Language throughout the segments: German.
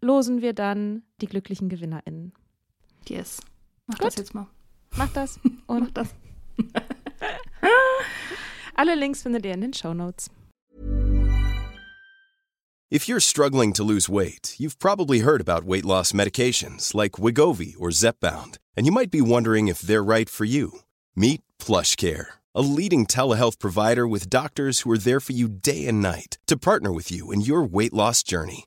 losen wir dann die glücklichen GewinnerInnen. Yes. Mach Gut. das jetzt mal. Macht das Mach und das. alle Links findet ihr in den Show Notes. If you're struggling to lose weight, you've probably heard about weight loss medications like Wigovi or Zepbound, and you might be wondering if they're right for you. Meet PlushCare, a leading telehealth provider with doctors who are there for you day and night to partner with you in your weight loss journey.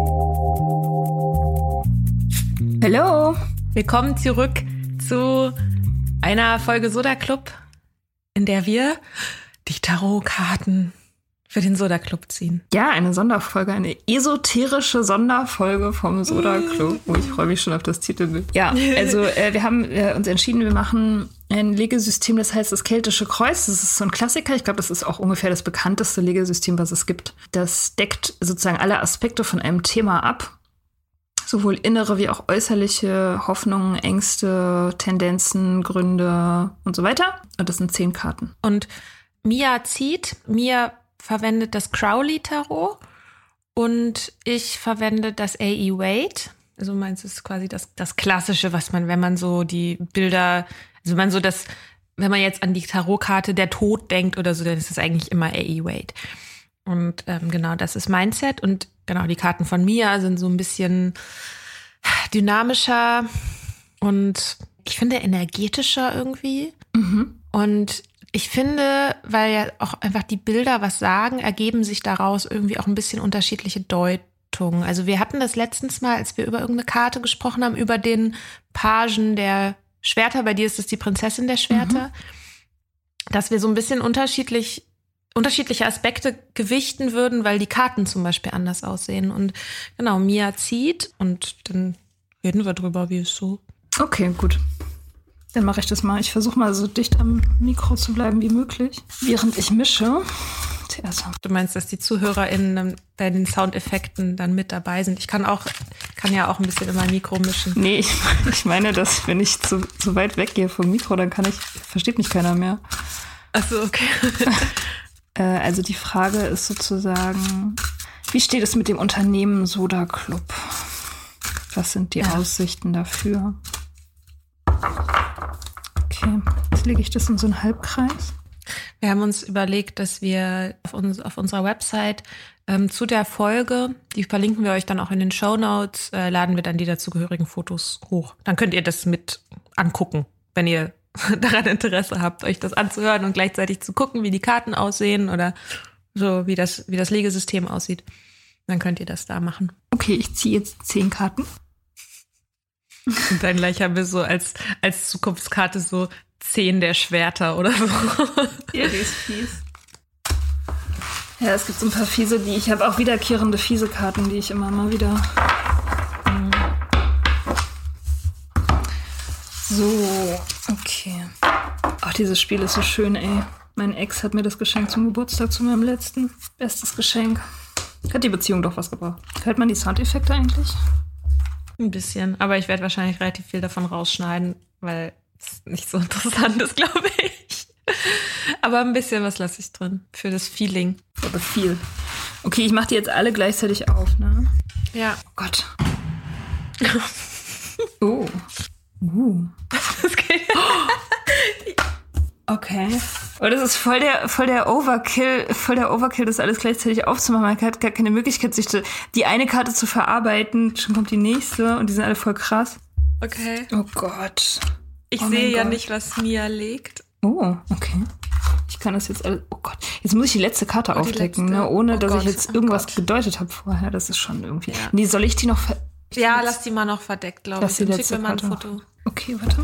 Hallo. Willkommen zurück zu einer Folge Soda Club, in der wir die Tarotkarten für den Soda Club ziehen. Ja, eine Sonderfolge, eine esoterische Sonderfolge vom Soda Club. Oh, ich freue mich schon auf das Titelbild. Ja, also äh, wir haben äh, uns entschieden, wir machen ein Legesystem, das heißt das Keltische Kreuz. Das ist so ein Klassiker. Ich glaube, das ist auch ungefähr das bekannteste Legesystem, was es gibt. Das deckt sozusagen alle Aspekte von einem Thema ab. Sowohl innere wie auch äußerliche Hoffnungen, Ängste, Tendenzen, Gründe und so weiter. Und das sind zehn Karten. Und Mia zieht, Mia verwendet das Crowley Tarot und ich verwende das A.E. Wade. Also meins ist quasi das, das Klassische, was man, wenn man so die Bilder, also wenn man so das, wenn man jetzt an die Tarotkarte der Tod denkt oder so, dann ist es eigentlich immer A.E. Wade. Und ähm, genau, das ist mein Set. Und genau, die Karten von Mia sind so ein bisschen dynamischer und ich finde energetischer irgendwie. Und ich finde, weil ja auch einfach die Bilder was sagen, ergeben sich daraus irgendwie auch ein bisschen unterschiedliche Deutungen. Also wir hatten das letztens mal, als wir über irgendeine Karte gesprochen haben, über den Pagen der Schwerter. Bei dir ist es die Prinzessin der Schwerter. Dass wir so ein bisschen unterschiedlich unterschiedliche Aspekte gewichten würden, weil die Karten zum Beispiel anders aussehen. Und genau, Mia zieht und dann reden wir drüber, wie es so. Okay, gut. Dann mache ich das mal. Ich versuche mal so dicht am Mikro zu bleiben wie möglich, während ich mische. Du meinst, dass die ZuhörerInnen bei den Soundeffekten dann mit dabei sind. Ich kann auch, kann ja auch ein bisschen in mein Mikro mischen. Nee, ich, ich meine, dass wenn ich zu, zu weit weggehe vom Mikro, dann kann ich, versteht mich keiner mehr. Achso, okay. Äh, also die Frage ist sozusagen, wie steht es mit dem Unternehmen Soda Club? Was sind die Ja. Aussichten dafür? Okay, jetzt lege ich das in so einen Halbkreis. Wir haben uns überlegt, dass wir auf, uns, auf unserer Website ähm, zu der Folge, die verlinken wir euch dann auch in den Show Notes, äh, laden wir dann die dazugehörigen Fotos hoch. Dann könnt ihr das mit angucken, wenn ihr daran Interesse habt, euch das anzuhören und gleichzeitig zu gucken, wie die Karten aussehen oder so, wie das, wie das Legesystem aussieht. Dann könnt ihr das da machen. Okay, ich ziehe jetzt zehn Karten. Und dann gleich haben wir so als, als Zukunftskarte so Zehn der Schwerter oder so. Ja, die ist fies. Ja, es gibt so ein paar fiese, die ich habe auch wiederkehrende fiese Karten, die ich immer mal wieder. So, okay. Ach, dieses Spiel ist so schön, ey. Mein Ex hat mir das geschenkt zum Geburtstag, zu meinem letzten. Bestes Geschenk. Hat die Beziehung doch was gebracht. Hört man die Soundeffekte eigentlich? Ein bisschen. Aber ich werde wahrscheinlich relativ viel davon rausschneiden, weil es nicht so interessant ist, glaube ich. Aber ein bisschen was lasse ich drin. Für das Feeling. For the feel. Okay, ich mache die jetzt alle gleichzeitig auf, ne? Ja. Oh Gott. oh. Uh. Das geht. Okay. Aber das ist voll der, voll der Overkill, voll der Overkill, das alles gleichzeitig aufzumachen. Man hat gar keine Möglichkeit, sich die eine Karte zu verarbeiten. Schon kommt die nächste und die sind alle voll krass. Okay. Oh Gott. Ich Oh sehe ja Gott. nicht, was Mia legt. Oh, okay. Ich kann das jetzt alles. Oh Gott. Jetzt muss ich die letzte Karte Oh, die aufdecken, letzte. ne? ohne Oh dass Gott, ich jetzt oh irgendwas gedeutet habe vorher. Das ist schon irgendwie. Ja. Nee, soll ich die noch ver Ja, lass die mal noch verdeckt, glaube Lass ich. die letzte mir mal ein Karte Foto. Okay, warte.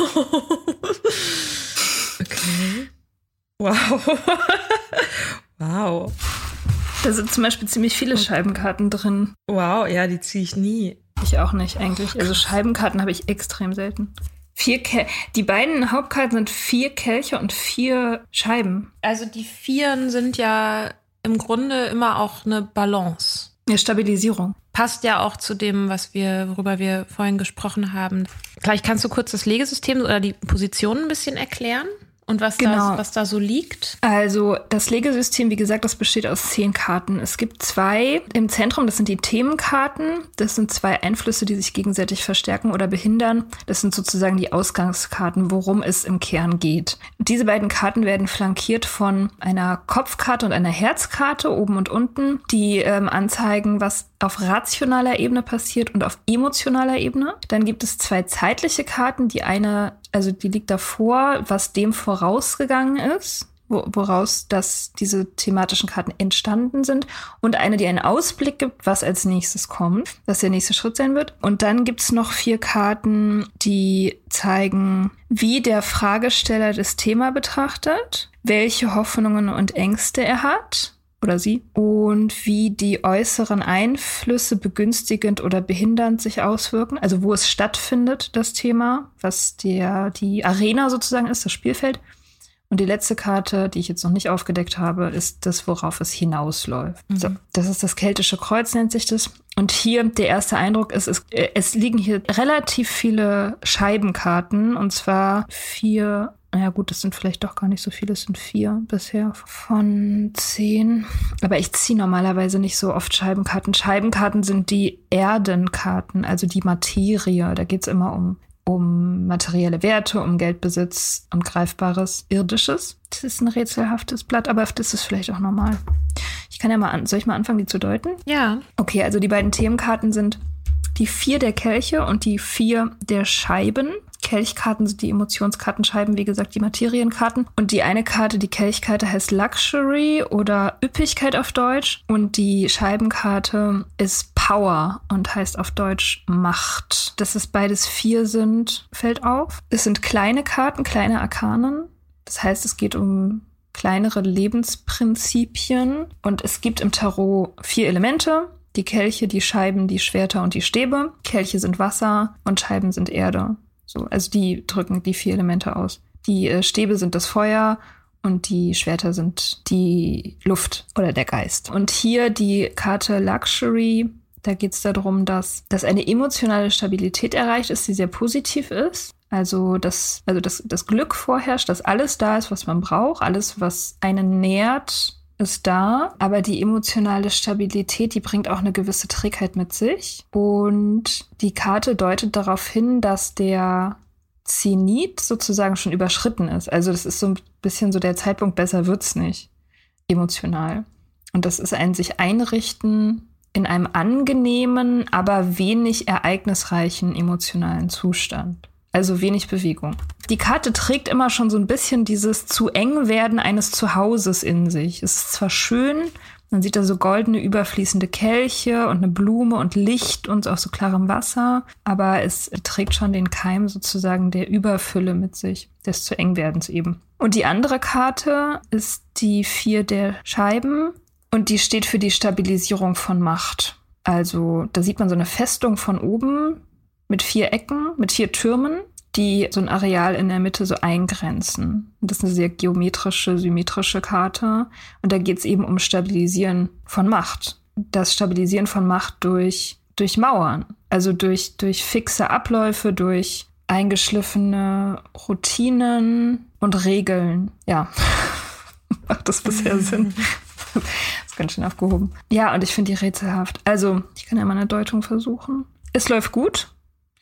okay. Wow. wow. Da sind zum Beispiel ziemlich viele Scheibenkarten drin. Wow, ja, die ziehe ich nie. Ich auch nicht eigentlich. Also Scheibenkarten habe ich extrem selten. Vier Kel die beiden Hauptkarten sind vier Kelche und vier Scheiben. Also die Vieren sind ja im Grunde immer auch eine Balance. Eine Stabilisierung. Passt ja auch zu dem, was wir, worüber wir vorhin gesprochen haben. Vielleicht kannst du kurz das Legesystem oder die Position ein bisschen erklären und was, Genau. da, was da so liegt. Also das Legesystem, wie gesagt, das besteht aus zehn Karten. Es gibt zwei im Zentrum, das sind die Themenkarten. Das sind zwei Einflüsse, die sich gegenseitig verstärken oder behindern. Das sind sozusagen die Ausgangskarten, worum es im Kern geht. Diese beiden Karten werden flankiert von einer Kopfkarte und einer Herzkarte oben und unten, die ähm, anzeigen, was auf rationaler Ebene passiert und auf emotionaler Ebene. Dann gibt es zwei zeitliche Karten. Die eine, also die liegt davor, was dem vorausgegangen ist, wo, woraus dass diese thematischen Karten entstanden sind. Und eine, die einen Ausblick gibt, was als nächstes kommt, was der nächste Schritt sein wird. Und dann gibt's noch vier Karten, die zeigen, wie der Fragesteller das Thema betrachtet, welche Hoffnungen und Ängste er hat oder sie und wie die äußeren Einflüsse begünstigend oder behindernd sich auswirken, also wo es stattfindet, das Thema, was der, die Arena sozusagen ist, das Spielfeld. Und die letzte Karte, die ich jetzt noch nicht aufgedeckt habe, ist das, worauf es hinausläuft. So, das ist das keltische Kreuz, nennt sich das. Und hier der erste Eindruck ist, es, äh, es liegen hier relativ viele Scheibenkarten, und zwar vier naja gut, das sind vielleicht doch gar nicht so viele, es sind vier bisher von zehn. Aber ich ziehe normalerweise nicht so oft Scheibenkarten. Scheibenkarten sind die Erdenkarten, also die Materie. Da geht's immer um, um materielle Werte, um Geldbesitz, um greifbares Irdisches. Das ist ein rätselhaftes Blatt, aber das ist vielleicht auch normal. Ich kann ja mal an, soll ich mal anfangen, die zu deuten? Ja. Okay, also die beiden Themenkarten sind die vier der Kelche und die vier der Scheiben. Kelchkarten sind die Emotionskartenscheiben, wie gesagt, die Materienkarten. Und die eine Karte, die Kelchkarte heißt Luxury oder Üppigkeit auf Deutsch. Und die Scheibenkarte ist Power und heißt auf Deutsch Macht. Dass es beides vier sind, fällt auf. Es sind kleine Karten, kleine Arkanen. Das heißt, es geht um kleinere Lebensprinzipien. Und es gibt im Tarot vier Elemente. Die Kelche, die Scheiben, die Schwerter und die Stäbe. Kelche sind Wasser und Scheiben sind Erde. So, also die drücken die vier Elemente aus. Die äh, Stäbe sind das Feuer und die Schwerter sind die Luft oder der Geist. Und hier die Karte Luxury. Da geht es darum, dass, dass eine emotionale Stabilität erreicht ist, die sehr positiv ist. Also, dass, also das, das Glück vorherrscht, dass alles da ist, was man braucht, alles, was einen nährt, ist da, aber die emotionale Stabilität, die bringt auch eine gewisse Trägheit mit sich. Und die Karte deutet darauf hin, dass der Zenit sozusagen schon überschritten ist. Also das ist so ein bisschen so der Zeitpunkt, besser wird's nicht, emotional. Und das ist ein sich einrichten in einem angenehmen, aber wenig ereignisreichen emotionalen Zustand. Also wenig Bewegung. Die Karte trägt immer schon so ein bisschen dieses zu eng werden eines Zuhauses in sich. Es ist zwar schön, Man sieht da so goldene, überfließende Kelche und eine Blume und Licht und auch so klarem Wasser. Aber es trägt schon den Keim sozusagen der Überfülle mit sich, des zu eng werdens eben. Und die andere Karte ist die vier der Scheiben und die steht für die Stabilisierung von Macht. Also da sieht man so eine Festung von oben mit vier Ecken, mit vier Türmen die so ein Areal in der Mitte so eingrenzen. Und das ist eine sehr geometrische, symmetrische Karte. Und da geht es eben um Stabilisieren von Macht. Das Stabilisieren von Macht durch, durch Mauern. Also durch, durch fixe Abläufe, durch eingeschliffene Routinen und Regeln. Ja. Macht das bisher Sinn? ist ganz schön aufgehoben. Ja, und ich finde die rätselhaft. Also, ich kann ja mal eine Deutung versuchen. Es läuft gut.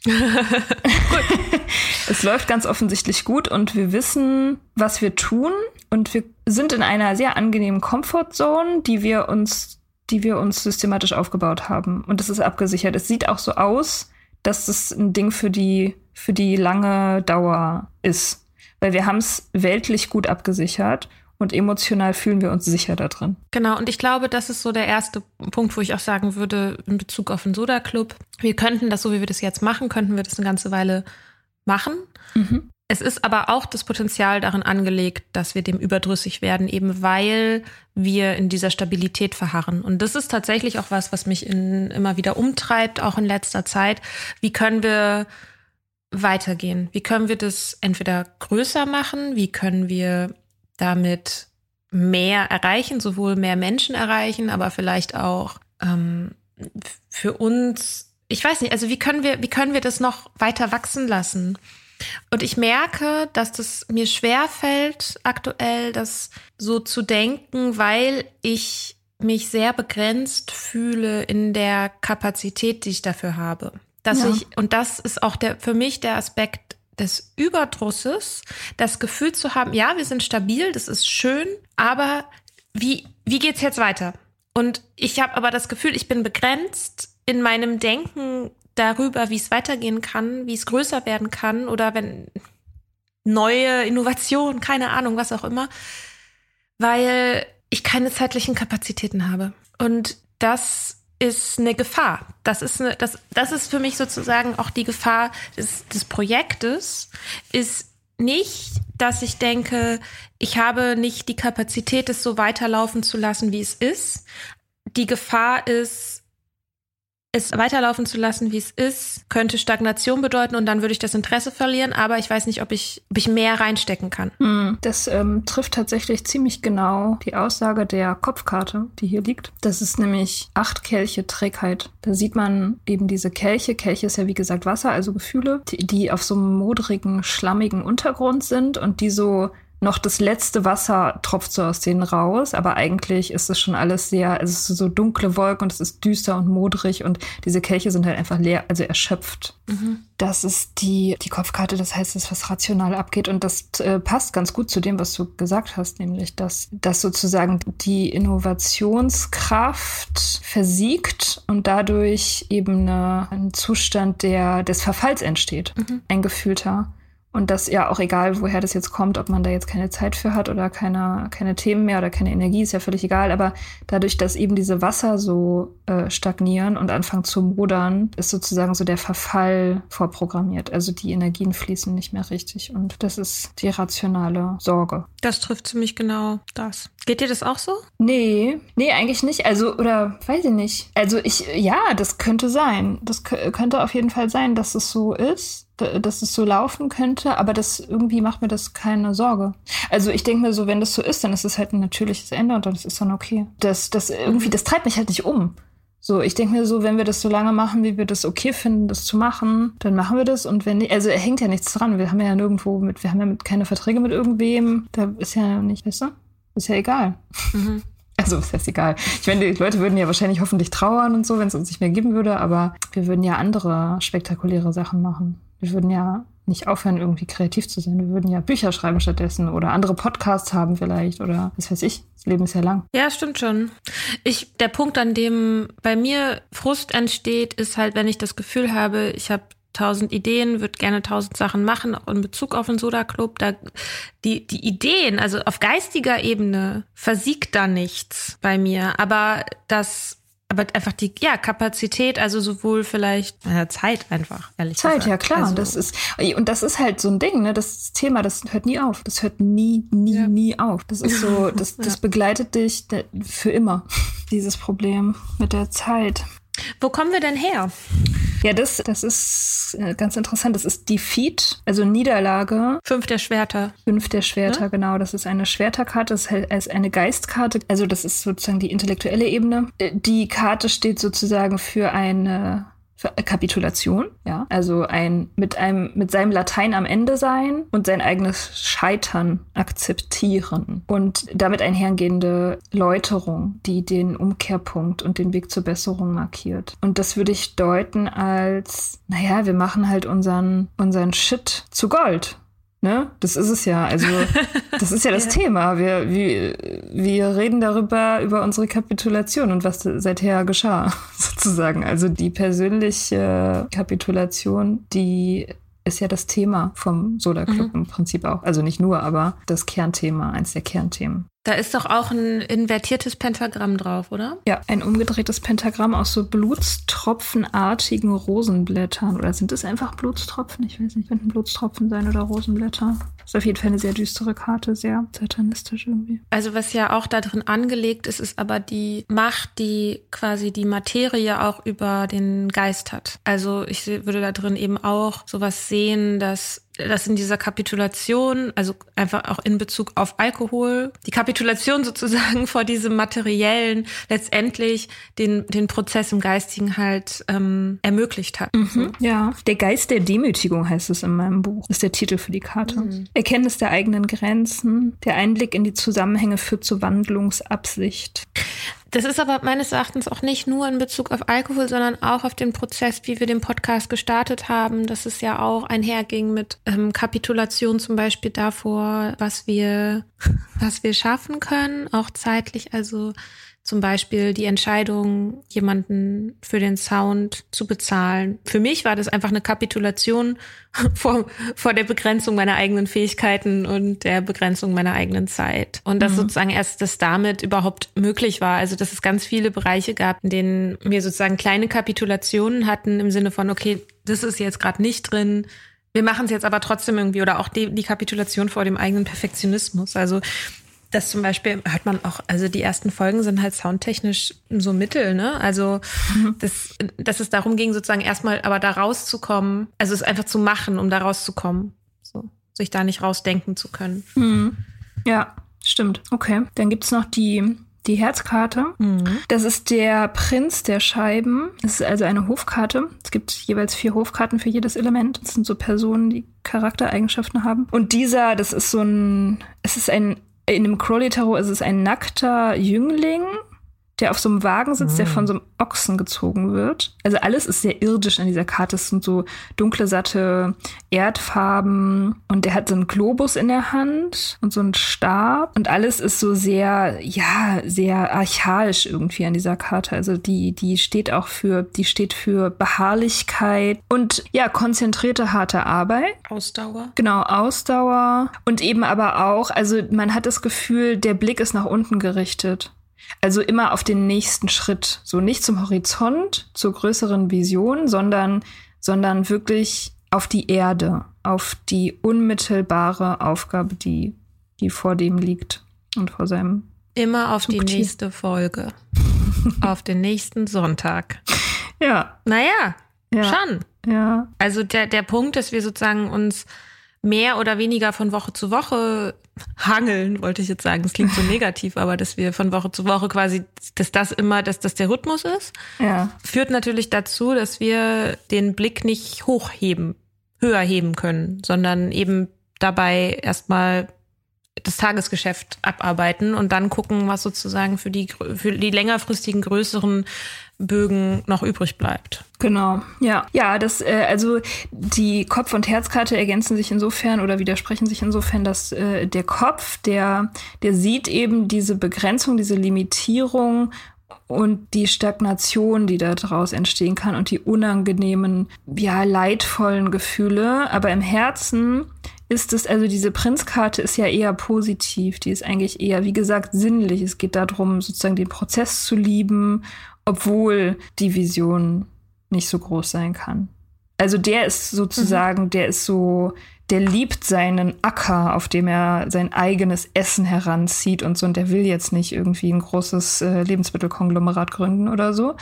es läuft ganz offensichtlich gut und wir wissen, was wir tun und wir sind in einer sehr angenehmen Comfortzone, die wir uns, die wir uns systematisch aufgebaut haben. Und das ist abgesichert. Es sieht auch so aus, dass das ein Ding für die, für die lange Dauer ist. Weil wir haben es weltlich gut abgesichert und emotional fühlen wir uns sicher da drin. Genau, und ich glaube, das ist so der erste Punkt, wo ich auch sagen würde, in Bezug auf den Soda Club, wir könnten das so, wie wir das jetzt machen, könnten wir das eine ganze Weile machen. Mhm. Es ist aber auch das Potenzial darin angelegt, dass wir dem überdrüssig werden, eben weil wir in dieser Stabilität verharren. Und das ist tatsächlich auch was, was mich in, immer wieder umtreibt, auch in letzter Zeit. Wie können wir weitergehen? Wie können wir das entweder größer machen? Wie können wir damit mehr erreichen, sowohl mehr Menschen erreichen, aber vielleicht auch ähm, für uns, ich weiß nicht, also wie können wir, wie können wir das noch weiter wachsen lassen? Und ich merke, dass das mir schwer fällt, aktuell das so zu denken, weil ich mich sehr begrenzt fühle in der Kapazität, die ich dafür habe. Dass ja. ich, und das ist auch der, für mich der Aspekt des Überdrusses, das Gefühl zu haben, ja, wir sind stabil, das ist schön, aber wie, wie geht's jetzt weiter? Und ich habe aber das Gefühl, ich bin begrenzt in meinem Denken darüber, wie es weitergehen kann, wie es größer werden kann oder wenn neue Innovationen, keine Ahnung, was auch immer, weil ich keine zeitlichen Kapazitäten habe. Und das ist eine Gefahr. Das ist, eine, das, das ist für mich sozusagen auch die Gefahr des, des Projektes, ist nicht, dass ich denke, ich habe nicht die Kapazität, es so weiterlaufen zu lassen, wie es ist. Die Gefahr ist, es weiterlaufen zu lassen, wie es ist, könnte Stagnation bedeuten und dann würde ich das Interesse verlieren, aber ich weiß nicht, ob ich, ob ich mehr reinstecken kann. Hm, das ähm, trifft tatsächlich ziemlich genau die Aussage der Kopfkarte, die hier liegt. Das ist nämlich acht Kelche Trägheit. Da sieht man eben diese Kelche. Kelche ist ja wie gesagt Wasser, also Gefühle, die, die auf so einem modrigen, schlammigen Untergrund sind und die so noch das letzte Wasser tropft so aus denen raus, aber eigentlich ist es schon alles sehr, es ist so dunkle Wolken und es ist düster und modrig und diese Kelche sind halt einfach leer, also erschöpft. Mhm. Das ist die, die Kopfkarte, das heißt, es was rational abgeht und das äh, passt ganz gut zu dem, was du gesagt hast, nämlich, dass, dass sozusagen die Innovationskraft versiegt und dadurch eben eine, ein Zustand der, des Verfalls entsteht, mhm. ein gefühlter. Und das ja auch egal, woher das jetzt kommt, ob man da jetzt keine Zeit für hat oder keine, keine Themen mehr oder keine Energie, ist ja völlig egal. Aber dadurch, dass eben diese Wasser so äh, stagnieren und anfangen zu modern, ist sozusagen so der Verfall vorprogrammiert. Also die Energien fließen nicht mehr richtig. Und das ist die rationale Sorge. Das trifft ziemlich genau das. Geht dir das auch so? Nee, nee, eigentlich nicht. Also, oder weiß ich nicht. Also ich, ja, das könnte sein. Das könnte auf jeden Fall sein, dass es so ist dass es so laufen könnte, aber das irgendwie macht mir das keine Sorge. Also ich denke mir so, wenn das so ist, dann ist es halt ein natürliches Ende und das ist dann okay. Das, das irgendwie, das treibt mich halt nicht um. So, ich denke mir so, wenn wir das so lange machen, wie wir das okay finden, das zu machen, dann machen wir das. Und wenn nicht, also hängt ja nichts dran. Wir haben ja nirgendwo mit, wir haben ja mit, keine Verträge mit irgendwem. Da ist ja nicht, weißt du? Ist ja egal. Mhm. Also ist das egal. Ich meine, die Leute würden ja wahrscheinlich hoffentlich trauern und so, wenn es uns nicht mehr geben würde, aber wir würden ja andere spektakuläre Sachen machen. Wir würden ja nicht aufhören, irgendwie kreativ zu sein. Wir würden ja Bücher schreiben stattdessen oder andere Podcasts haben vielleicht oder was weiß ich. Das Leben ist ja lang. Ja, stimmt schon. Ich, der Punkt, an dem bei mir Frust entsteht, ist halt, wenn ich das Gefühl habe, ich habe tausend Ideen, würde gerne tausend Sachen machen, auch in Bezug auf den Soda Club. Da, die, die Ideen, also auf geistiger Ebene versiegt da nichts bei mir. Aber das aber einfach die ja Kapazität, also sowohl vielleicht ja, Zeit einfach, ehrlich Zeit, gesagt. Zeit, ja klar. Also, das ist und das ist halt so ein Ding, ne? Das Thema, das hört nie auf. Das hört nie, nie, ja. nie auf. Das ist so, das, das ja. begleitet dich für immer. Dieses Problem mit der Zeit. Wo kommen wir denn her? Ja, das, das ist äh, ganz interessant. Das ist Defeat, also Niederlage. Fünf der Schwerter. Fünf der Schwerter, ja? genau. Das ist eine Schwerterkarte, das ist eine Geistkarte. Also das ist sozusagen die intellektuelle Ebene. Äh, die Karte steht sozusagen für eine Kapitulation, ja, also ein mit einem mit seinem Latein am Ende sein und sein eigenes Scheitern akzeptieren und damit einhergehende Läuterung, die den Umkehrpunkt und den Weg zur Besserung markiert. Und das würde ich deuten als, naja, wir machen halt unseren unseren Shit zu Gold. Ne? Das ist es ja. Also, das ist ja das ja. Thema. Wir, wir, wir reden darüber, über unsere Kapitulation und was seither geschah, sozusagen. Also die persönliche Kapitulation, die ist ja das Thema vom Solar Club mhm. im Prinzip auch. Also nicht nur, aber das Kernthema, eins der Kernthemen. Da ist doch auch ein invertiertes Pentagramm drauf, oder? Ja, ein umgedrehtes Pentagramm aus so blutstropfenartigen Rosenblättern. Oder sind es einfach Blutstropfen? Ich weiß nicht, könnten Blutstropfen sein oder Rosenblätter. Das ist auf jeden Fall eine sehr düstere Karte, sehr satanistisch irgendwie. Also was ja auch da drin angelegt ist, ist aber die Macht, die quasi die Materie auch über den Geist hat. Also ich würde da drin eben auch sowas sehen, dass dass in dieser Kapitulation, also einfach auch in Bezug auf Alkohol, die Kapitulation sozusagen vor diesem materiellen letztendlich den, den Prozess im Geistigen halt ähm, ermöglicht hat. Mhm, ja, der Geist der Demütigung heißt es in meinem Buch, ist der Titel für die Karte. Mhm. Erkenntnis der eigenen Grenzen, der Einblick in die Zusammenhänge führt zur Wandlungsabsicht. Das ist aber meines Erachtens auch nicht nur in Bezug auf Alkohol, sondern auch auf den Prozess, wie wir den Podcast gestartet haben, dass es ja auch einherging mit ähm, Kapitulation zum Beispiel davor, was wir, was wir schaffen können, auch zeitlich, also zum Beispiel die Entscheidung, jemanden für den Sound zu bezahlen. Für mich war das einfach eine Kapitulation vor, vor der Begrenzung meiner eigenen Fähigkeiten und der Begrenzung meiner eigenen Zeit. Und dass mhm. sozusagen erst das damit überhaupt möglich war. Also, dass es ganz viele Bereiche gab, in denen wir sozusagen kleine Kapitulationen hatten im Sinne von, okay, das ist jetzt gerade nicht drin. Wir machen es jetzt aber trotzdem irgendwie oder auch die, die Kapitulation vor dem eigenen Perfektionismus. Also das zum Beispiel hört man auch, also die ersten Folgen sind halt soundtechnisch so mittel, ne? Also, mhm. das, dass es darum ging, sozusagen erstmal aber da rauszukommen, also es einfach zu machen, um da rauszukommen. So, sich da nicht rausdenken zu können. Mhm. Ja, stimmt. Okay. Dann gibt's noch die, die Herzkarte. Mhm. Das ist der Prinz der Scheiben. Es ist also eine Hofkarte. Es gibt jeweils vier Hofkarten für jedes Element. Das sind so Personen, die Charaktereigenschaften haben. Und dieser, das ist so ein, es ist ein in dem Crowley-Tarot ist es ein nackter Jüngling, der auf so einem Wagen sitzt, mhm. der von so einem Ochsen gezogen wird. Also alles ist sehr irdisch an dieser Karte. Es sind so dunkle, satte Erdfarben und der hat so einen Globus in der Hand und so einen Stab und alles ist so sehr, ja, sehr archaisch irgendwie an dieser Karte. Also die, die steht auch für, die steht für Beharrlichkeit und ja, konzentrierte, harte Arbeit. Ausdauer. Genau, Ausdauer und eben aber auch, also man hat das Gefühl, der Blick ist nach unten gerichtet. Also immer auf den nächsten Schritt. So nicht zum Horizont, zur größeren Vision, sondern, sondern wirklich auf die Erde, auf die unmittelbare Aufgabe, die, die vor dem liegt und vor seinem. Immer auf Zugtier. die nächste Folge. auf den nächsten Sonntag. Ja. Naja, ja. schon. Ja. Also der, der Punkt, dass wir sozusagen uns mehr oder weniger von Woche zu Woche hangeln, wollte ich jetzt sagen. Das klingt so negativ, aber dass wir von Woche zu Woche quasi, dass das immer, dass das der Rhythmus ist, ja. führt natürlich dazu, dass wir den Blick nicht hochheben, höher heben können, sondern eben dabei erstmal das Tagesgeschäft abarbeiten und dann gucken, was sozusagen für die, für die längerfristigen größeren Bögen noch übrig bleibt. Genau, ja. Ja, das, äh, also die Kopf- und Herzkarte ergänzen sich insofern oder widersprechen sich insofern, dass äh, der Kopf, der, der sieht eben diese Begrenzung, diese Limitierung und die Stagnation, die daraus entstehen kann und die unangenehmen, ja, leidvollen Gefühle. Aber im Herzen ist es, also diese Prinzkarte ist ja eher positiv. Die ist eigentlich eher, wie gesagt, sinnlich. Es geht darum, sozusagen den Prozess zu lieben, obwohl die Vision nicht so groß sein kann. Also der ist sozusagen, mhm. der ist so, der liebt seinen Acker, auf dem er sein eigenes Essen heranzieht und so. Und der will jetzt nicht irgendwie ein großes äh, Lebensmittelkonglomerat gründen oder so,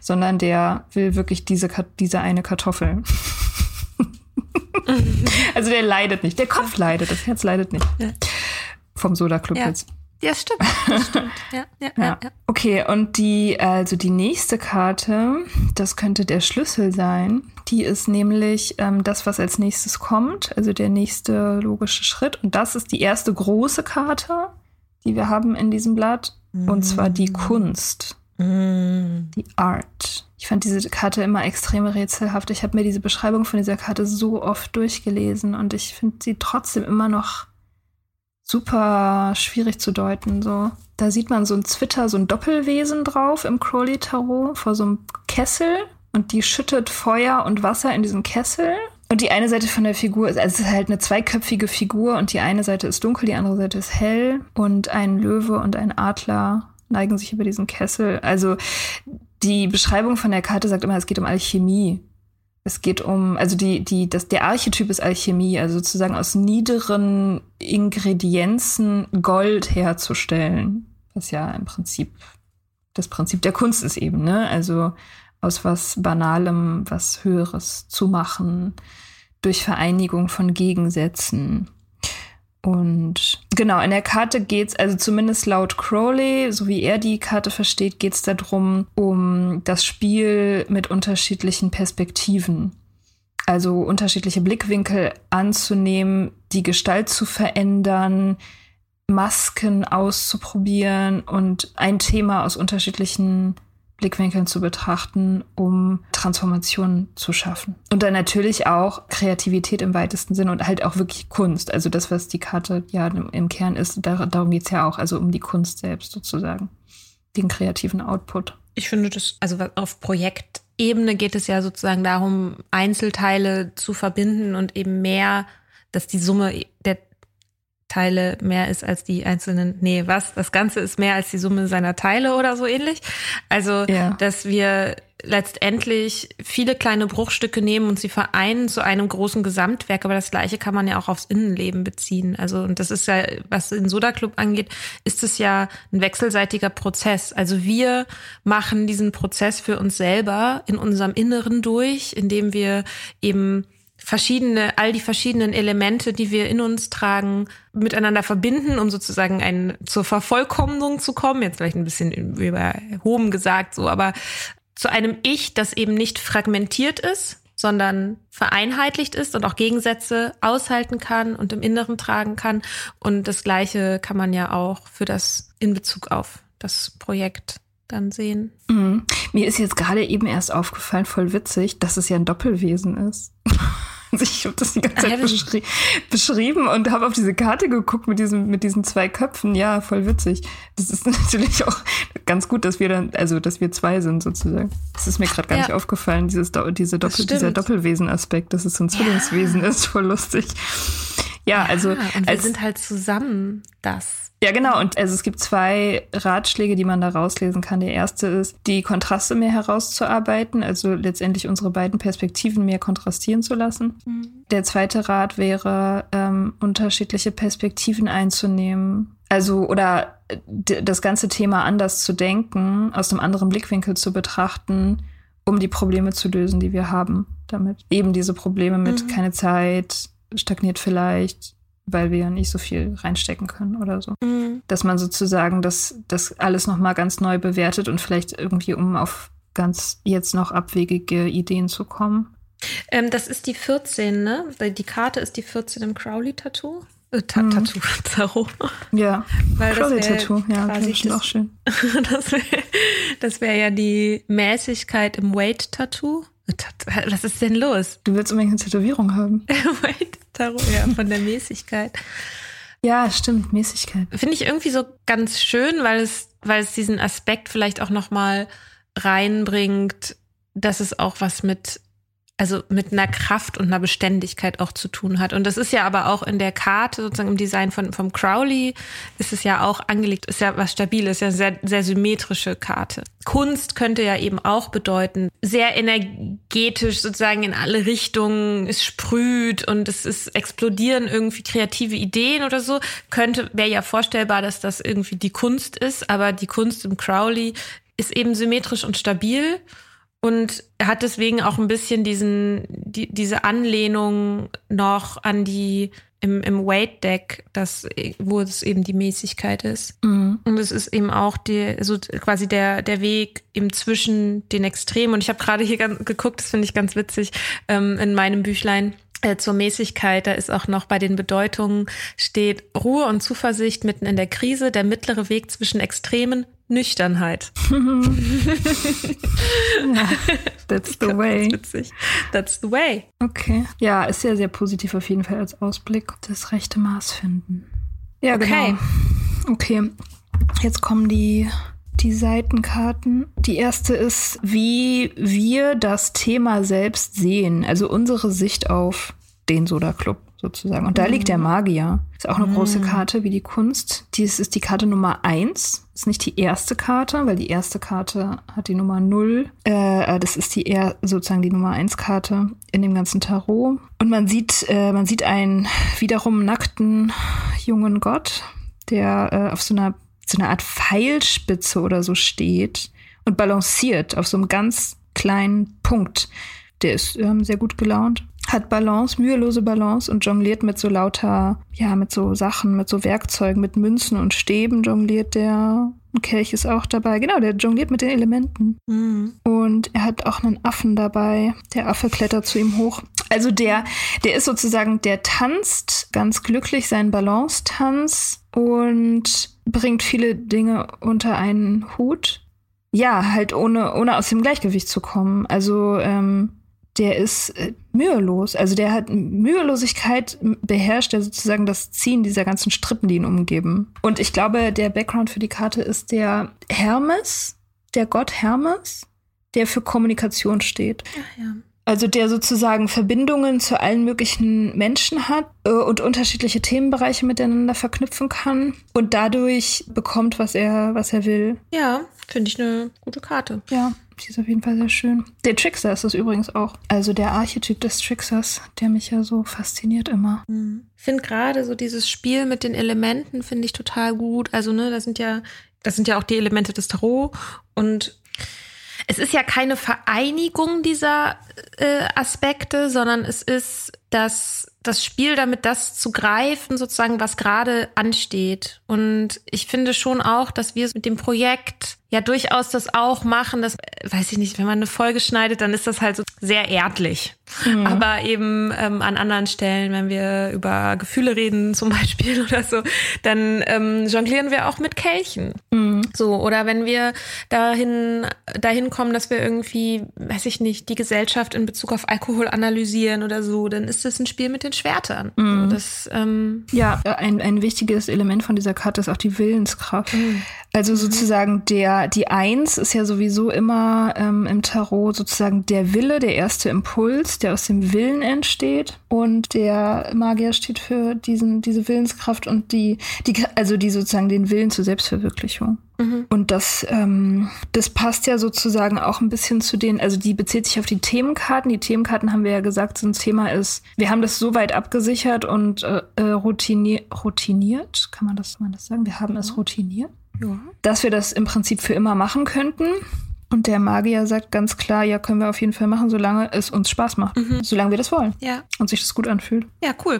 sondern der will wirklich diese, diese eine Kartoffel. also der leidet nicht. Der Kopf leidet, das Herz leidet nicht. Ja. Vom Soda Club ja. jetzt. Ja, stimmt. Das stimmt. Ja, ja, ja. ja, Okay, und die, also die nächste Karte, das könnte der Schlüssel sein. Die ist nämlich ähm, das, was als nächstes kommt, also der nächste logische Schritt. Und das ist die erste große Karte, die wir haben in diesem Blatt. Mm. Und zwar die Kunst. Mm. Die Art. Ich fand diese Karte immer extrem rätselhaft. Ich habe mir diese Beschreibung von dieser Karte so oft durchgelesen und ich finde sie trotzdem immer noch super schwierig zu deuten. So. Da sieht man so ein Zwitter, so ein Doppelwesen drauf im Crowley-Tarot vor so einem Kessel und die schüttet Feuer und Wasser in diesen Kessel. Und die eine Seite von der Figur ist, also es ist halt eine zweiköpfige Figur und die eine Seite ist dunkel, die andere Seite ist hell und ein Löwe und ein Adler neigen sich über diesen Kessel. Also die Beschreibung von der Karte sagt immer, es geht um Alchemie. Es geht um, also die, die, das, der Archetyp ist Alchemie, also sozusagen aus niederen Ingredienzen Gold herzustellen. Was ja im Prinzip das Prinzip der Kunst ist eben, ne? Also aus was Banalem was Höheres zu machen, durch Vereinigung von Gegensätzen. Und genau, in der Karte geht's also zumindest laut Crowley, so wie er die Karte versteht, geht's darum, um das Spiel mit unterschiedlichen Perspektiven. Also unterschiedliche Blickwinkel anzunehmen, die Gestalt zu verändern, Masken auszuprobieren und ein Thema aus unterschiedlichen Blickwinkeln zu betrachten, um Transformation zu schaffen. Und dann natürlich auch Kreativität im weitesten Sinne und halt auch wirklich Kunst. Also das, was die Karte ja im Kern ist, darum geht's ja auch, also um die Kunst selbst sozusagen, den kreativen Output. Ich finde das, also auf Projektebene geht es ja sozusagen darum, Einzelteile zu verbinden und eben mehr, dass die Summe der Teile mehr ist als die einzelnen, nee, was? Das Ganze ist mehr als die Summe seiner Teile oder so ähnlich. Also, ja. dass wir letztendlich viele kleine Bruchstücke nehmen und sie vereinen zu einem großen Gesamtwerk. Aber das Gleiche kann man ja auch aufs Innenleben beziehen. Also, und das ist ja, was den Soda Club angeht, ist es ja ein wechselseitiger Prozess. Also wir machen diesen Prozess für uns selber in unserem Inneren durch, indem wir eben verschiedene, all die verschiedenen Elemente, die wir in uns tragen, miteinander verbinden, um sozusagen ein, zur Vervollkommnung zu kommen. Jetzt vielleicht ein bisschen überhoben gesagt, so, aber zu einem Ich, das eben nicht fragmentiert ist, sondern vereinheitlicht ist und auch Gegensätze aushalten kann und im Inneren tragen kann. Und das Gleiche kann man ja auch für das in Bezug auf das Projekt dann sehen. Mhm. Mir ist jetzt gerade eben erst aufgefallen, voll witzig, dass es ja ein Doppelwesen ist. Ich habe das die ganze Zeit beschri beschrieben und habe auf diese Karte geguckt mit, diesem, mit diesen zwei Köpfen. Ja, voll witzig. Das ist natürlich auch ganz gut, dass wir dann, also dass wir zwei sind sozusagen. Das ist mir gerade gar ja. nicht aufgefallen, dieses, diese Doppel, dieser Doppelwesen-Aspekt, dass es so ein Zwillingswesen ja. ist, voll lustig. Ja, also. Ja, und wir als, sind halt zusammen das. Ja, genau. Und also es gibt zwei Ratschläge, die man da rauslesen kann. Der erste ist, die Kontraste mehr herauszuarbeiten, also letztendlich unsere beiden Perspektiven mehr kontrastieren zu lassen. Mhm. Der zweite Rat wäre, ähm, unterschiedliche Perspektiven einzunehmen. Also, oder das ganze Thema anders zu denken, aus einem anderen Blickwinkel zu betrachten, um die Probleme zu lösen, die wir haben damit. Eben diese Probleme mit mhm. keine Zeit, stagniert vielleicht, weil wir ja nicht so viel reinstecken können oder so. Mhm. Dass man sozusagen das, das alles nochmal ganz neu bewertet und vielleicht irgendwie, um auf ganz jetzt noch abwegige Ideen zu kommen. Ähm, das ist die 14, ne? Die Karte ist die 14 im Crowley-Tattoo. Äh, Ta mhm. Tattoo, Tarot. Ja, Crowley-Tattoo, ja, das ist auch schön. das wäre wär ja die Mäßigkeit im Weight-Tattoo. Was ist denn los? Du willst unbedingt eine Tätowierung haben. Tarot, ja, von der Mäßigkeit. Ja, stimmt, Mäßigkeit. Finde ich irgendwie so ganz schön, weil es weil es diesen Aspekt vielleicht auch nochmal reinbringt, dass es auch was mit also mit einer Kraft und einer Beständigkeit auch zu tun hat. Und das ist ja aber auch in der Karte, sozusagen im Design von, vom Crowley, ist es ja auch angelegt, ist ja was Stabiles, ist ja sehr, sehr symmetrische Karte. Kunst könnte ja eben auch bedeuten, sehr energetisch sozusagen in alle Richtungen, es sprüht und es ist explodieren irgendwie kreative Ideen oder so. Könnte, wäre ja vorstellbar, dass das irgendwie die Kunst ist, aber die Kunst im Crowley ist eben symmetrisch und stabil und er hat deswegen auch ein bisschen diesen, die, diese Anlehnung noch an die im, im Weight Deck, das, wo es eben die Mäßigkeit ist. Mhm. Und es ist eben auch die, so quasi der, der Weg eben zwischen den Extremen. Und ich habe gerade hier geguckt, das finde ich ganz witzig, ähm, in meinem Büchlein äh, zur Mäßigkeit, da ist auch noch bei den Bedeutungen steht Ruhe und Zuversicht mitten in der Krise, der mittlere Weg zwischen Extremen, Nüchternheit. ja, that's the way. Das witzig. That's the way. Okay. Ja, ist sehr, sehr positiv auf jeden Fall als Ausblick. Das rechte Maß finden. Ja, okay. genau. Okay. Jetzt kommen die, die Seitenkarten. Die erste ist, wie wir das Thema selbst sehen. Also unsere Sicht auf den Soda Club sozusagen. Und da mhm. liegt der Magier. Ist auch eine mhm. große Karte wie die Kunst. Dies ist die Karte Nummer eins. Ist nicht die erste Karte, weil die erste Karte hat die Nummer null. Äh, das ist die eher sozusagen die Nummer eins Karte in dem ganzen Tarot. Und man sieht, äh, man sieht einen wiederum nackten jungen Gott, der äh, auf so einer, so einer Art Pfeilspitze oder so steht und balanciert auf so einem ganz kleinen Punkt. Der ist ähm, sehr gut gelaunt hat Balance, mühelose Balance und jongliert mit so lauter, ja, mit so Sachen, mit so Werkzeugen, mit Münzen und Stäben jongliert der. Ein Kelch ist auch dabei. Genau, der jongliert mit den Elementen. Mhm. Und er hat auch einen Affen dabei. Der Affe klettert zu ihm hoch. Also der, der ist sozusagen, der tanzt ganz glücklich seinen Balance-Tanz und bringt viele Dinge unter einen Hut. Ja, halt ohne, ohne aus dem Gleichgewicht zu kommen. Also, ähm, der ist äh, mühelos. Also der hat Mühelosigkeit beherrscht er sozusagen das Ziehen dieser ganzen Strippen, die ihn umgeben. Und ich glaube, der Background für die Karte ist der Hermes, der Gott Hermes, der für Kommunikation steht. Ach ja. Also der sozusagen Verbindungen zu allen möglichen Menschen hat äh, und unterschiedliche Themenbereiche miteinander verknüpfen kann und dadurch bekommt, was er, was er will. Ja, finde ich eine gute Karte. Ja. Die ist auf jeden Fall sehr schön. Der Trickster ist es übrigens auch. Also der Archetyp des Tricksters, der mich ja so fasziniert immer. Mhm. Ich finde gerade so dieses Spiel mit den Elementen finde ich total gut. Also, ne, das sind ja, das sind ja auch die Elemente des Tarot und es ist ja keine Vereinigung dieser äh, Aspekte, sondern es ist das, das Spiel damit, das zu greifen, sozusagen, was gerade ansteht. Und ich finde schon auch, dass wir mit dem Projekt ja durchaus das auch machen, das weiß ich nicht, wenn man eine Folge schneidet, dann ist das halt so sehr erdlich. Mhm. Aber eben ähm, an anderen Stellen, wenn wir über Gefühle reden zum Beispiel oder so, dann ähm, jonglieren wir auch mit Kelchen. Mhm. So, oder wenn wir dahin, dahin kommen, dass wir irgendwie, weiß ich nicht, die Gesellschaft in Bezug auf Alkohol analysieren oder so, dann ist das ein Spiel mit den Schwertern. Mhm. So, das, ähm ja, ein, ein wichtiges Element von dieser Karte ist auch die Willenskraft. Mhm. Also sozusagen der, die Eins ist ja sowieso immer ähm, im Tarot sozusagen der Wille, der erste Impuls, der aus dem Willen entsteht. Und der Magier steht für diesen, diese Willenskraft und die, die, also die sozusagen den Willen zur Selbstverwirklichung. Mhm. Und das, ähm, das passt ja sozusagen auch ein bisschen zu den, also die bezieht sich auf die Themenkarten. Die Themenkarten haben wir ja gesagt, so ein Thema ist, wir haben das so weit abgesichert und äh, äh routinier, routiniert, kann man das, kann man das sagen? Wir haben es routiniert ja. dass wir das im Prinzip für immer machen könnten. Und der Magier sagt ganz klar, ja, können wir auf jeden Fall machen, solange es uns Spaß macht. Mhm. Solange wir das wollen. Ja. Und sich das gut anfühlt. Ja, cool.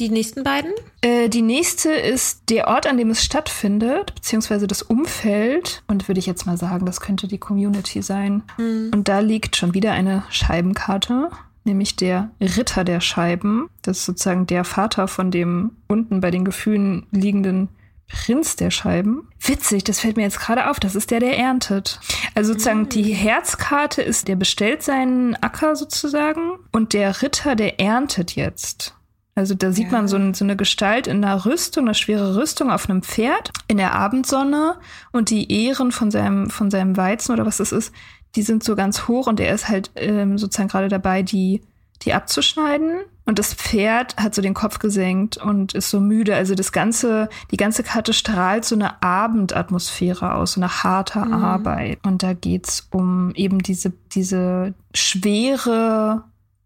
Die nächsten beiden? Äh, die nächste ist der Ort, an dem es stattfindet, beziehungsweise das Umfeld. Und würde ich jetzt mal sagen, das könnte die Community sein. Mhm. Und da liegt schon wieder eine Scheibenkarte, nämlich der Ritter der Scheiben. Das ist sozusagen der Vater von dem unten bei den Gefühlen liegenden Prinz der Scheiben. Witzig, das fällt mir jetzt gerade auf. Das ist der, der erntet. Also sozusagen mhm. die Herzkarte ist, der bestellt seinen Acker sozusagen und der Ritter, der erntet jetzt. Also da sieht ja. man so, ein, so, eine Gestalt in einer Rüstung, eine schwere Rüstung auf einem Pferd in der Abendsonne und die Ehren von seinem, von seinem Weizen oder was das ist, die sind so ganz hoch und er ist halt ähm, sozusagen gerade dabei, die, die abzuschneiden. Und das Pferd hat so den Kopf gesenkt und ist so müde. Also das ganze, die ganze Karte strahlt so eine Abendatmosphäre aus, so eine harte mhm. Arbeit. Und da geht's um eben diese, diese Schwere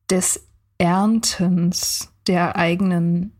des Erntens der eigenen,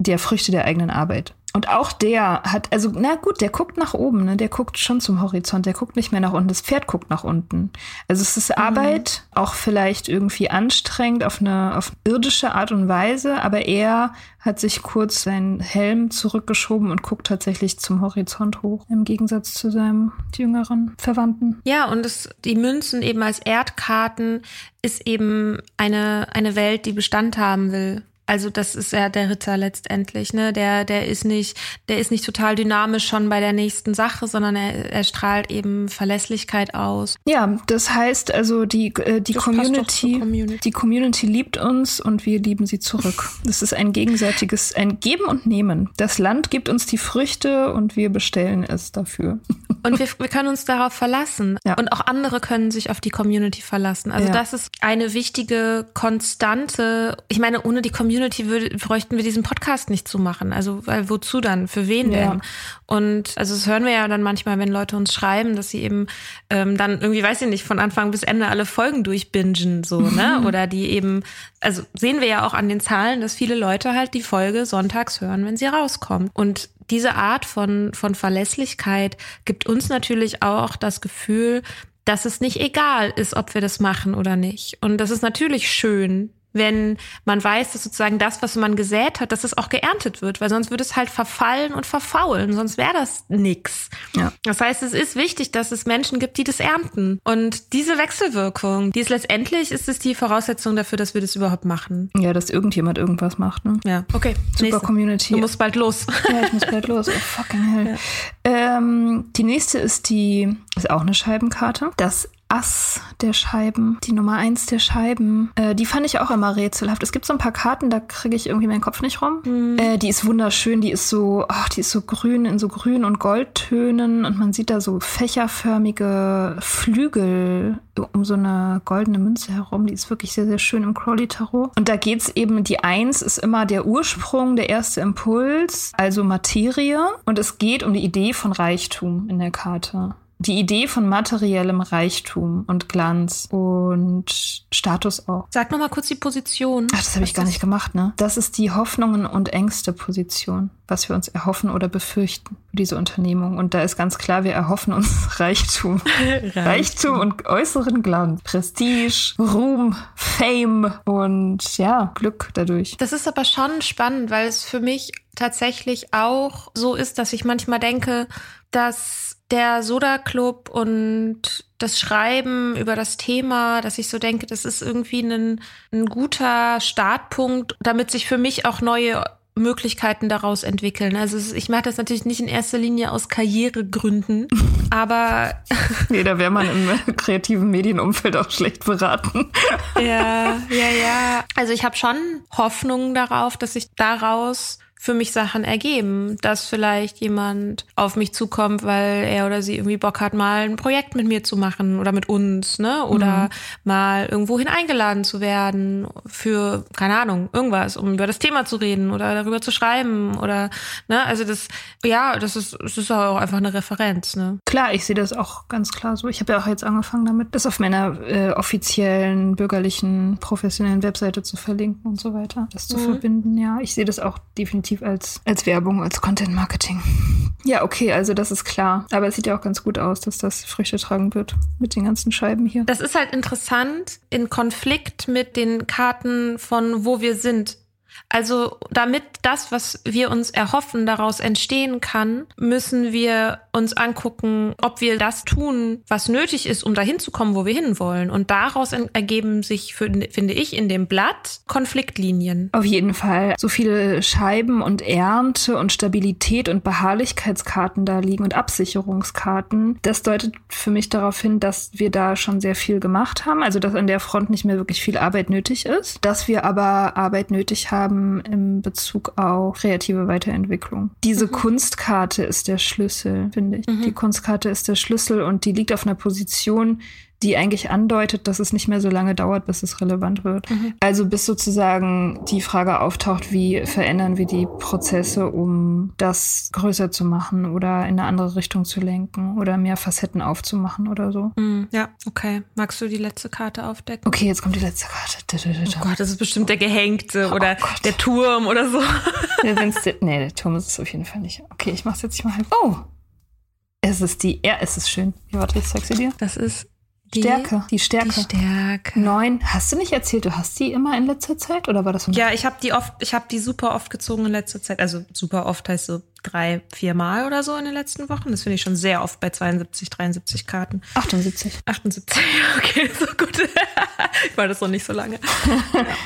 der Früchte der eigenen Arbeit. Und auch der hat, also na gut, der guckt nach oben, ne? der guckt schon zum Horizont, der guckt nicht mehr nach unten, das Pferd guckt nach unten. Also es ist mhm. Arbeit, auch vielleicht irgendwie anstrengend auf eine auf irdische Art und Weise, aber er hat sich kurz seinen Helm zurückgeschoben und guckt tatsächlich zum Horizont hoch, im Gegensatz zu seinem jüngeren Verwandten. Ja, und es, die Münzen eben als Erdkarten ist eben eine, eine Welt, die Bestand haben will. Also das ist ja der Ritter letztendlich, ne? Der, der ist nicht, der ist nicht total dynamisch schon bei der nächsten Sache, sondern er, er strahlt eben Verlässlichkeit aus. Ja, das heißt also die, äh, die Community, Community, die Community liebt uns und wir lieben sie zurück. Das ist ein gegenseitiges, ein Geben und Nehmen. Das Land gibt uns die Früchte und wir bestellen es dafür. Und wir, wir können uns darauf verlassen. Ja. Und auch andere können sich auf die Community verlassen. Also ja. das ist eine wichtige Konstante. Ich meine, ohne die Community Community würde, bräuchten wir diesen Podcast nicht zu machen. Also, weil wozu dann? Für wen ja. denn? Und also das hören wir ja dann manchmal, wenn Leute uns schreiben, dass sie eben ähm, dann irgendwie, weiß ich nicht, von Anfang bis Ende alle Folgen durchbingen, so, ne? Oder die eben, also sehen wir ja auch an den Zahlen, dass viele Leute halt die Folge sonntags hören, wenn sie rauskommt. Und diese Art von, von Verlässlichkeit gibt uns natürlich auch das Gefühl, dass es nicht egal ist, ob wir das machen oder nicht. Und das ist natürlich schön, wenn man weiß, dass sozusagen das, was man gesät hat, dass es auch geerntet wird, weil sonst würde es halt verfallen und verfaulen, sonst wäre das nix. Ja. Das heißt, es ist wichtig, dass es Menschen gibt, die das ernten. Und diese Wechselwirkung, die ist letztendlich, ist es die Voraussetzung dafür, dass wir das überhaupt machen. Ja, dass irgendjemand irgendwas macht, ne? Ja, okay. Super nächste. Community. Du musst bald los. Ja, ich muss bald los. Oh, fucking hell. Ja. Ähm, die nächste ist die, ist auch eine Scheibenkarte. Das Ass der Scheiben, die Nummer eins der Scheiben. Äh, die fand ich auch immer rätselhaft. Es gibt so ein paar Karten, da kriege ich irgendwie meinen Kopf nicht rum. Mhm. Äh, die ist wunderschön, die ist so, ach, die ist so grün in so grün und Goldtönen und man sieht da so fächerförmige Flügel um so eine goldene Münze herum. Die ist wirklich sehr, sehr schön im Crowley Tarot. Und da geht's eben, die Eins ist immer der Ursprung, der erste Impuls, also Materie. Und es geht um die Idee von Reichtum in der Karte die Idee von materiellem Reichtum und Glanz und Status auch. Sag noch mal kurz die Position. Ach, das habe ich gar nicht gemacht, ne? Das ist die Hoffnungen und Ängste Position, was wir uns erhoffen oder befürchten für diese Unternehmung. Und da ist ganz klar, wir erhoffen uns Reichtum. Reichtum. Reichtum und äußeren Glanz. Prestige, Ruhm, Fame und ja, Glück dadurch. Das ist aber schon spannend, weil es für mich tatsächlich auch so ist, dass ich manchmal denke, dass der Soda Club und das Schreiben über das Thema, dass ich so denke, das ist irgendwie ein, ein guter Startpunkt, damit sich für mich auch neue Möglichkeiten daraus entwickeln. Also ich mache das natürlich nicht in erster Linie aus Karrieregründen, aber nee, da wäre man im kreativen Medienumfeld auch schlecht beraten. ja, ja, ja. Also ich habe schon Hoffnung darauf, dass sich daraus für mich Sachen ergeben, dass vielleicht jemand auf mich zukommt, weil er oder sie irgendwie Bock hat, mal ein Projekt mit mir zu machen oder mit uns, ne? Oder mhm. mal irgendwohin eingeladen zu werden für, keine Ahnung, irgendwas, um über das Thema zu reden oder darüber zu schreiben oder, ne? Also das, ja, das ist, das ist auch einfach eine Referenz, ne? Klar, ich sehe das auch ganz klar so. Ich habe ja auch jetzt angefangen damit, das auf meiner äh, offiziellen, bürgerlichen, professionellen Webseite zu verlinken und so weiter, das zu mhm. verbinden, ja. Ich sehe das auch definitiv definitiv als, als Werbung, als Content Marketing. Ja, okay, also das ist klar. Aber es sieht ja auch ganz gut aus, dass das Früchte tragen wird mit den ganzen Scheiben hier. Das ist halt interessant in Konflikt mit den Karten von wo wir sind. Also damit das, was wir uns erhoffen, daraus entstehen kann, müssen wir uns angucken, ob wir das tun, was nötig ist, um dahin zu kommen, wo wir hinwollen. Und daraus ergeben sich, finde ich, in dem Blatt Konfliktlinien. Auf jeden Fall. So viele Scheiben und Ernte und Stabilität und Beharrlichkeitskarten da liegen und Absicherungskarten. Das deutet für mich darauf hin, dass wir da schon sehr viel gemacht haben. Also dass an der Front nicht mehr wirklich viel Arbeit nötig ist. Dass wir aber Arbeit nötig haben, haben im Bezug auf kreative Weiterentwicklung. Diese mhm. Kunstkarte ist der Schlüssel, finde ich. Mhm. Die Kunstkarte ist der Schlüssel und die liegt auf einer Position, die eigentlich andeutet, dass es nicht mehr so lange dauert, bis es relevant wird. Mhm. Also bis sozusagen die Frage auftaucht, wie verändern wir die Prozesse, um das größer zu machen oder in eine andere Richtung zu lenken oder mehr Facetten aufzumachen oder so. Mhm. Ja, okay. Magst du die letzte Karte aufdecken? Okay, jetzt kommt die letzte Karte. Oh Gott, das ist bestimmt der Gehängte oh oder Gott. der Turm oder so. Ja, der, nee, der Turm ist es auf jeden Fall nicht. Okay, ich mach's jetzt mal halb. Oh! Es ist die, ja, es ist schön. Warte, ich zeig sie dir. Das ist die, Stärke, die Stärke. Die Stärke. Neun. Hast du nicht erzählt, du hast die immer in letzter Zeit oder war das? Ja, ich habe die oft, ich habe die super oft gezogen in letzter Zeit. Also super oft heißt so drei, vier Mal oder so in den letzten Wochen. Das finde ich schon sehr oft bei 72, 73 Karten. 78. 78, okay, so gut. ich war das noch nicht so lange.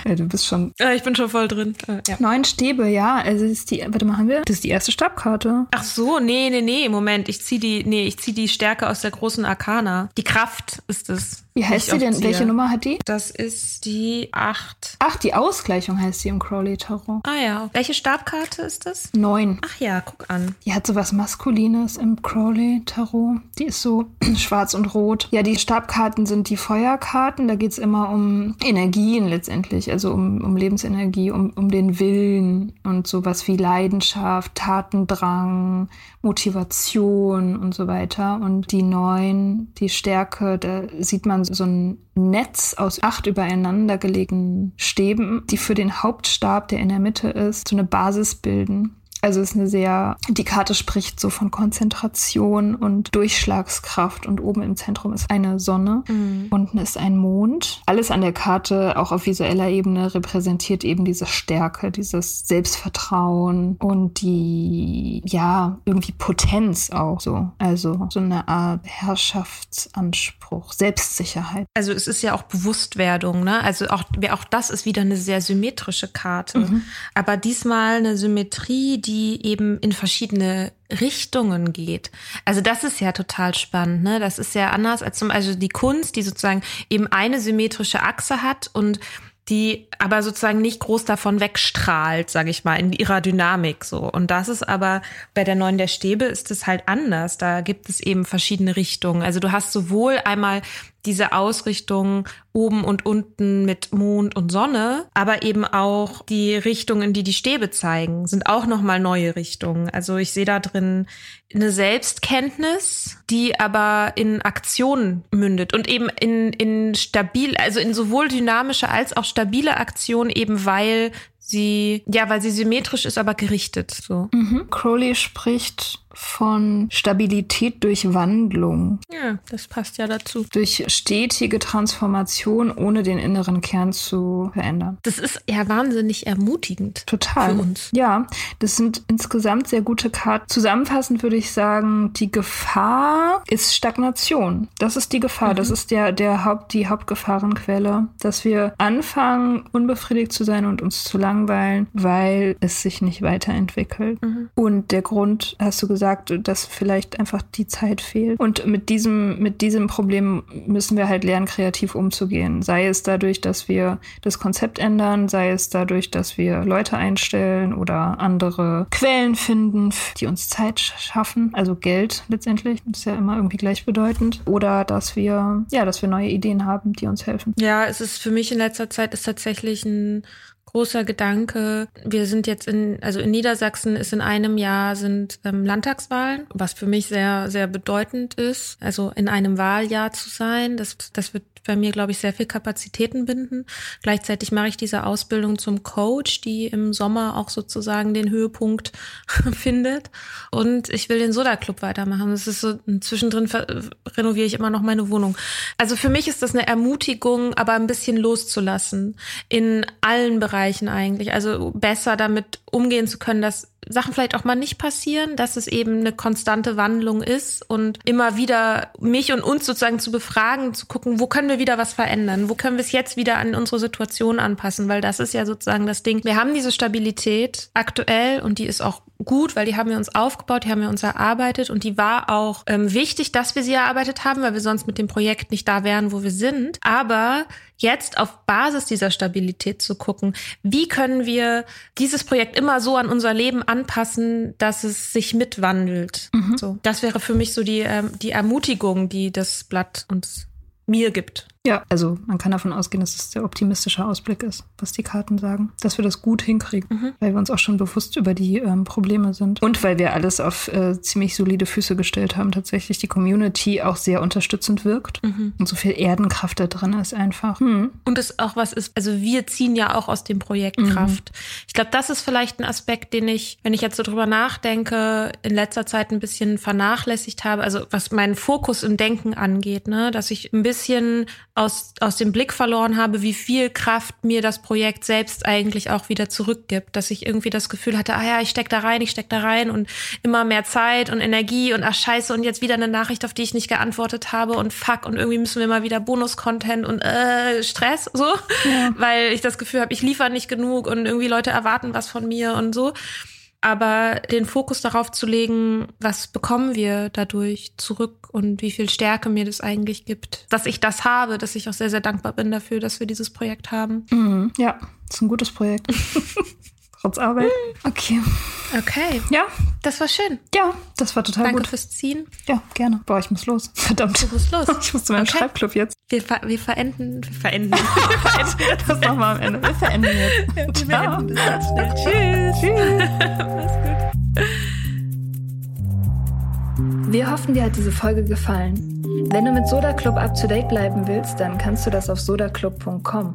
ja, du bist schon. Ich bin schon voll drin. Äh, ja. Neun Stäbe, ja. Also ist die, warte mal, haben wir? Das ist die erste Stabkarte. Ach so, nee, nee, nee. Moment, ich ziehe die, nee, ich ziehe die Stärke aus der großen Arkana. Die Kraft ist es. Wie heißt sie denn? Welche Nummer hat die? Das ist die 8. Ach, die Ausgleichung heißt sie im Crowley Tarot. Ah ja. Welche Stabkarte ist das? 9. Ach ja, guck an. Die hat so was Maskulines im Crowley Tarot. Die ist so schwarz und rot. Ja, die Stabkarten sind die Feuerkarten. Da geht es immer um Energien letztendlich. Also um, um Lebensenergie, um, um den Willen und sowas wie Leidenschaft, Tatendrang, Motivation und so weiter. Und die 9, die Stärke, da sieht man so ein Netz aus acht übereinander gelegenen Stäben, die für den Hauptstab, der in der Mitte ist, so eine Basis bilden. Also ist eine sehr, die Karte spricht so von Konzentration und Durchschlagskraft und oben im Zentrum ist eine Sonne, mhm. unten ist ein Mond. Alles an der Karte, auch auf visueller Ebene, repräsentiert eben diese Stärke, dieses Selbstvertrauen und die, ja, irgendwie Potenz auch so. Also so eine Art Herrschaftsanspruch, Selbstsicherheit. Also es ist ja auch Bewusstwerdung, ne? Also auch, auch das ist wieder eine sehr symmetrische Karte. Mhm. Aber diesmal eine Symmetrie, die die eben in verschiedene Richtungen geht. Also das ist ja total spannend, ne? Das ist ja anders als zum Beispiel die Kunst, die sozusagen eben eine symmetrische Achse hat und die aber sozusagen nicht groß davon wegstrahlt, sage ich mal, in ihrer Dynamik so. Und das ist aber bei der neuen der Stäbe ist es halt anders. Da gibt es eben verschiedene Richtungen. Also du hast sowohl einmal diese Ausrichtung oben und unten mit Mond und Sonne, aber eben auch die Richtungen, die die Stäbe zeigen, sind auch noch mal neue Richtungen. Also ich sehe da drin eine Selbstkenntnis, die aber in Aktion mündet und eben in in stabil, also in sowohl dynamische als auch stabile Aktion eben weil sie ja, weil sie symmetrisch ist, aber gerichtet so. Mhm. Crowley spricht von Stabilität durch Wandlung. Ja, das passt ja dazu. Durch stetige Transformation, ohne den inneren Kern zu verändern. Das ist ja wahnsinnig ermutigend. Total. Für uns. Ja, das sind insgesamt sehr gute Karten. Zusammenfassend würde ich sagen, die Gefahr ist Stagnation. Das ist die Gefahr. Mhm. Das ist der, der Haupt, die Hauptgefahrenquelle, dass wir anfangen, unbefriedigt zu sein und uns zu langweilen, weil es sich nicht weiterentwickelt. Mhm. Und der Grund, hast du gesagt, gesagt, dass vielleicht einfach die Zeit fehlt. Und mit diesem, mit diesem Problem müssen wir halt lernen, kreativ umzugehen. Sei es dadurch, dass wir das Konzept ändern, sei es dadurch, dass wir Leute einstellen oder andere Quellen finden, die uns Zeit schaffen, also Geld letztendlich, ist ja immer irgendwie gleichbedeutend. Oder dass wir, ja, dass wir neue Ideen haben, die uns helfen. Ja, es ist für mich in letzter Zeit ist tatsächlich ein großer Gedanke. Wir sind jetzt in, also in Niedersachsen ist in einem Jahr sind ähm, Landtagswahlen, was für mich sehr, sehr bedeutend ist. Also in einem Wahljahr zu sein, das, das wird bei mir, glaube ich, sehr viel Kapazitäten binden. Gleichzeitig mache ich diese Ausbildung zum Coach, die im Sommer auch sozusagen den Höhepunkt findet. Und ich will den Soda Club weitermachen. Das ist so, zwischendrin renoviere ich immer noch meine Wohnung. Also für mich ist das eine Ermutigung, aber ein bisschen loszulassen. In allen Bereichen eigentlich. Also besser damit umgehen zu können, dass Sachen vielleicht auch mal nicht passieren, dass es eben eine konstante Wandlung ist und immer wieder mich und uns sozusagen zu befragen, zu gucken, wo können wir wieder was verändern? Wo können wir es jetzt wieder an unsere Situation anpassen? Weil das ist ja sozusagen das Ding. Wir haben diese Stabilität aktuell und die ist auch gut, weil die haben wir uns aufgebaut, die haben wir uns erarbeitet und die war auch ähm, wichtig, dass wir sie erarbeitet haben, weil wir sonst mit dem Projekt nicht da wären, wo wir sind. Aber jetzt auf Basis dieser Stabilität zu gucken, wie können wir dieses Projekt immer so an unser Leben anpassen, dass es sich mitwandelt. Mhm. So, das wäre für mich so die, ähm, die Ermutigung, die das Blatt uns mir gibt. Ja, also man kann davon ausgehen, dass es der optimistische Ausblick ist, was die Karten sagen. Dass wir das gut hinkriegen, mhm. weil wir uns auch schon bewusst über die ähm, Probleme sind. Und weil wir alles auf äh, ziemlich solide Füße gestellt haben, tatsächlich die Community auch sehr unterstützend wirkt. Mhm. Und so viel Erdenkraft da drin ist einfach. Mhm. Und es auch was ist, also wir ziehen ja auch aus dem Projekt mhm. Kraft. Ich glaube, das ist vielleicht ein Aspekt, den ich, wenn ich jetzt so drüber nachdenke, in letzter Zeit ein bisschen vernachlässigt habe. Also was meinen Fokus im Denken angeht, ne, dass ich ein bisschen aus, aus dem Blick verloren habe, wie viel Kraft mir das Projekt selbst eigentlich auch wieder zurückgibt. Dass ich irgendwie das Gefühl hatte, ah ja, ich steck da rein, ich steck da rein und immer mehr Zeit und Energie und ach scheiße und jetzt wieder eine Nachricht, auf die ich nicht geantwortet habe und fuck und irgendwie müssen wir mal wieder Bonus-Content und äh, Stress so, ja. weil ich das Gefühl habe, ich liefere nicht genug und irgendwie Leute erwarten was von mir und so aber den Fokus darauf zu legen, was bekommen wir dadurch zurück und wie viel Stärke mir das eigentlich gibt. Dass ich das habe, dass ich auch sehr, sehr dankbar bin dafür, dass wir dieses Projekt haben. Mhm. Ja, ist ein gutes Projekt. Trotz Arbeit. Okay. Okay. Ja. Das war schön. Ja, das war total Danke gut. Danke fürs Ziehen. Ja, gerne. Boah, ich muss los. Verdammt. Du musst los. Ich muss zu meinem okay. Schreibclub jetzt. Wir, ver wir verenden. Wir verenden. wir verenden das nochmal am Ende. Wir verenden jetzt. Ja, wir beenden das ganz schnell. Tschüss. Tschüss. Mach's gut. Wir hoffen, dir hat diese Folge gefallen. Wenn du mit Soda Club up to date bleiben willst, dann kannst du das auf sodaclub.com.